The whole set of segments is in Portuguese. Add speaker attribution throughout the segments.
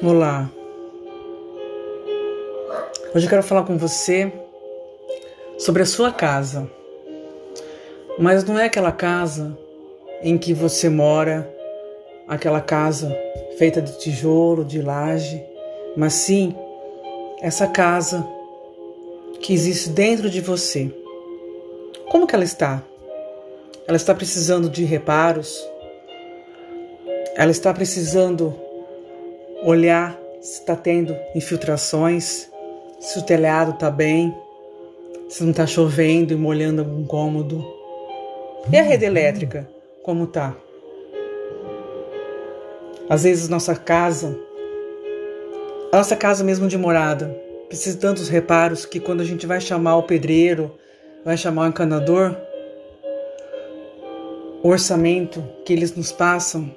Speaker 1: Olá. Hoje eu quero falar com você sobre a sua casa. Mas não é aquela casa em que você mora, aquela casa feita de tijolo, de laje, mas sim essa casa que existe dentro de você. Como que ela está? Ela está precisando de reparos? Ela está precisando olhar se está tendo infiltrações, se o telhado está bem, se não está chovendo e molhando algum cômodo. E a rede elétrica, como está? Às vezes nossa casa, a nossa casa mesmo de morada, precisa de tantos reparos que quando a gente vai chamar o pedreiro, vai chamar o encanador, o orçamento que eles nos passam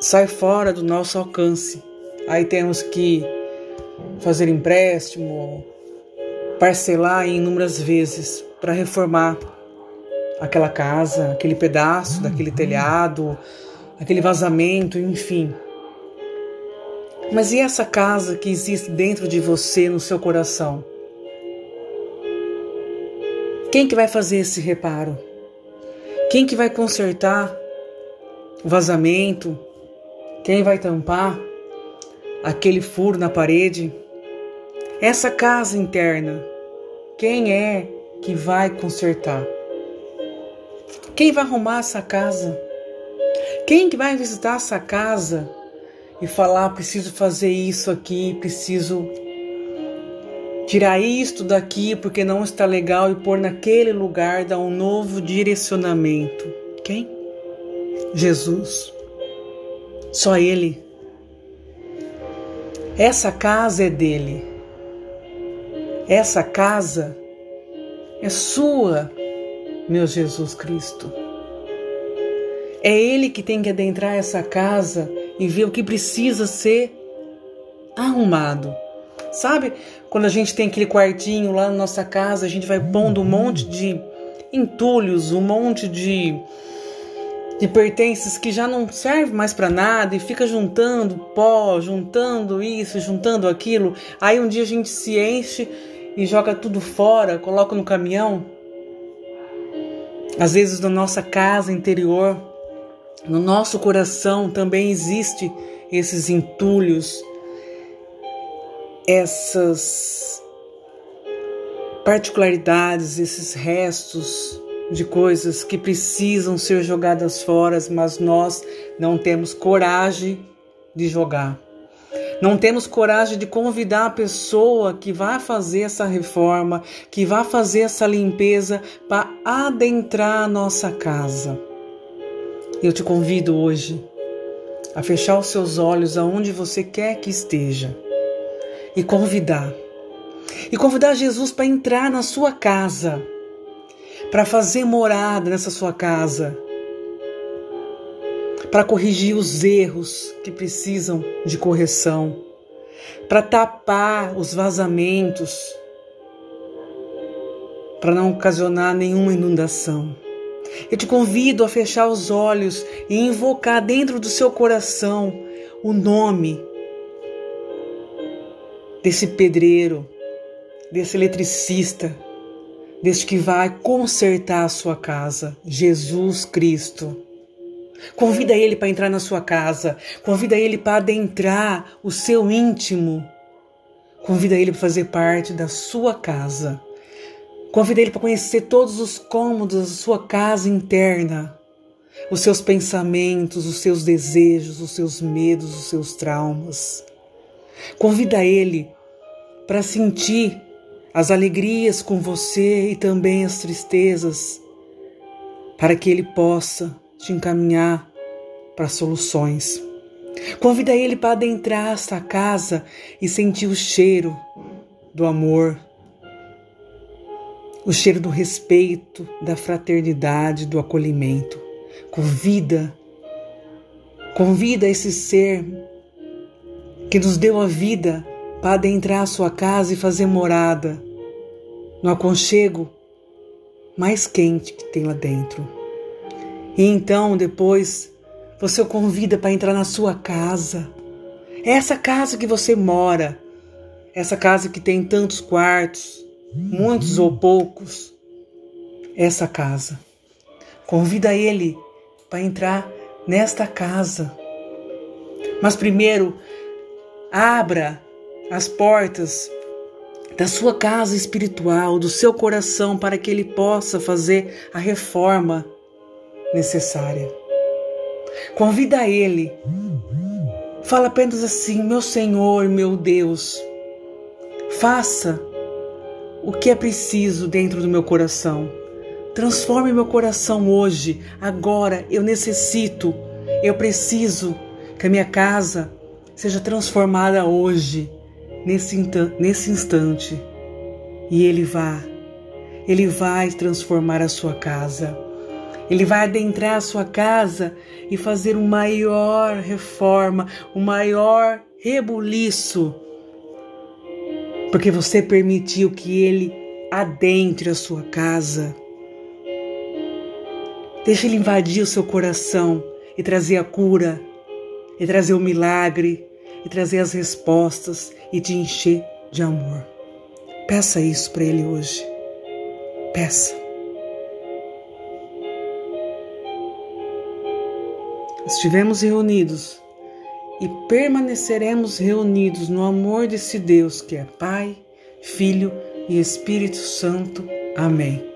Speaker 1: sai fora do nosso alcance. Aí temos que fazer empréstimo, parcelar em inúmeras vezes para reformar aquela casa, aquele pedaço daquele telhado, aquele vazamento, enfim. Mas e essa casa que existe dentro de você, no seu coração? Quem que vai fazer esse reparo? Quem que vai consertar o vazamento, quem vai tampar aquele furo na parede? Essa casa interna, quem é que vai consertar? Quem vai arrumar essa casa? Quem que vai visitar essa casa e falar preciso fazer isso aqui, preciso tirar isto daqui porque não está legal e pôr naquele lugar, dar um novo direcionamento? Quem? Jesus. Só Ele. Essa casa é dele. Essa casa é sua, meu Jesus Cristo. É Ele que tem que adentrar essa casa e ver o que precisa ser arrumado. Sabe quando a gente tem aquele quartinho lá na nossa casa, a gente vai pondo um monte de entulhos, um monte de de pertences que já não serve mais para nada e fica juntando pó, juntando isso, juntando aquilo. Aí um dia a gente se enche e joga tudo fora, coloca no caminhão. Às vezes na nossa casa interior, no nosso coração também existe esses entulhos, essas particularidades, esses restos de coisas que precisam ser jogadas fora, mas nós não temos coragem de jogar. Não temos coragem de convidar a pessoa que vai fazer essa reforma, que vai fazer essa limpeza para adentrar a nossa casa. Eu te convido hoje a fechar os seus olhos aonde você quer que esteja e convidar. E convidar Jesus para entrar na sua casa para fazer morada nessa sua casa, para corrigir os erros que precisam de correção, para tapar os vazamentos, para não ocasionar nenhuma inundação. Eu te convido a fechar os olhos e invocar dentro do seu coração o nome desse pedreiro, desse eletricista deste que vai consertar a sua casa, Jesus Cristo. Convida ele para entrar na sua casa, convida ele para adentrar o seu íntimo. Convida ele para fazer parte da sua casa. Convida ele para conhecer todos os cômodos da sua casa interna, os seus pensamentos, os seus desejos, os seus medos, os seus traumas. Convida ele para sentir as alegrias com você e também as tristezas, para que Ele possa te encaminhar para soluções. Convida Ele para adentrar esta casa e sentir o cheiro do amor, o cheiro do respeito, da fraternidade, do acolhimento. Convida, convida esse ser que nos deu a vida para adentrar sua casa e fazer morada no aconchego mais quente que tem lá dentro. E então, depois, você o convida para entrar na sua casa É essa casa que você mora, essa casa que tem tantos quartos, muitos ou poucos, essa casa. Convida ele para entrar nesta casa. Mas primeiro, abra as portas da sua casa espiritual, do seu coração, para que ele possa fazer a reforma necessária. Convida ele. Fala apenas assim: Meu Senhor, meu Deus, faça o que é preciso dentro do meu coração. Transforme meu coração hoje, agora. Eu necessito, eu preciso que a minha casa seja transformada hoje, nesse, nesse instante. E Ele vai, Ele vai transformar a sua casa. Ele vai adentrar a sua casa e fazer uma maior reforma, um maior rebuliço. Porque você permitiu que ele adentre a sua casa. Deixa ele invadir o seu coração e trazer a cura, e trazer o milagre, e trazer as respostas e te encher de amor. Peça isso para ele hoje. Peça. Estivemos reunidos e permaneceremos reunidos no amor desse Deus que é Pai, Filho e Espírito Santo. Amém.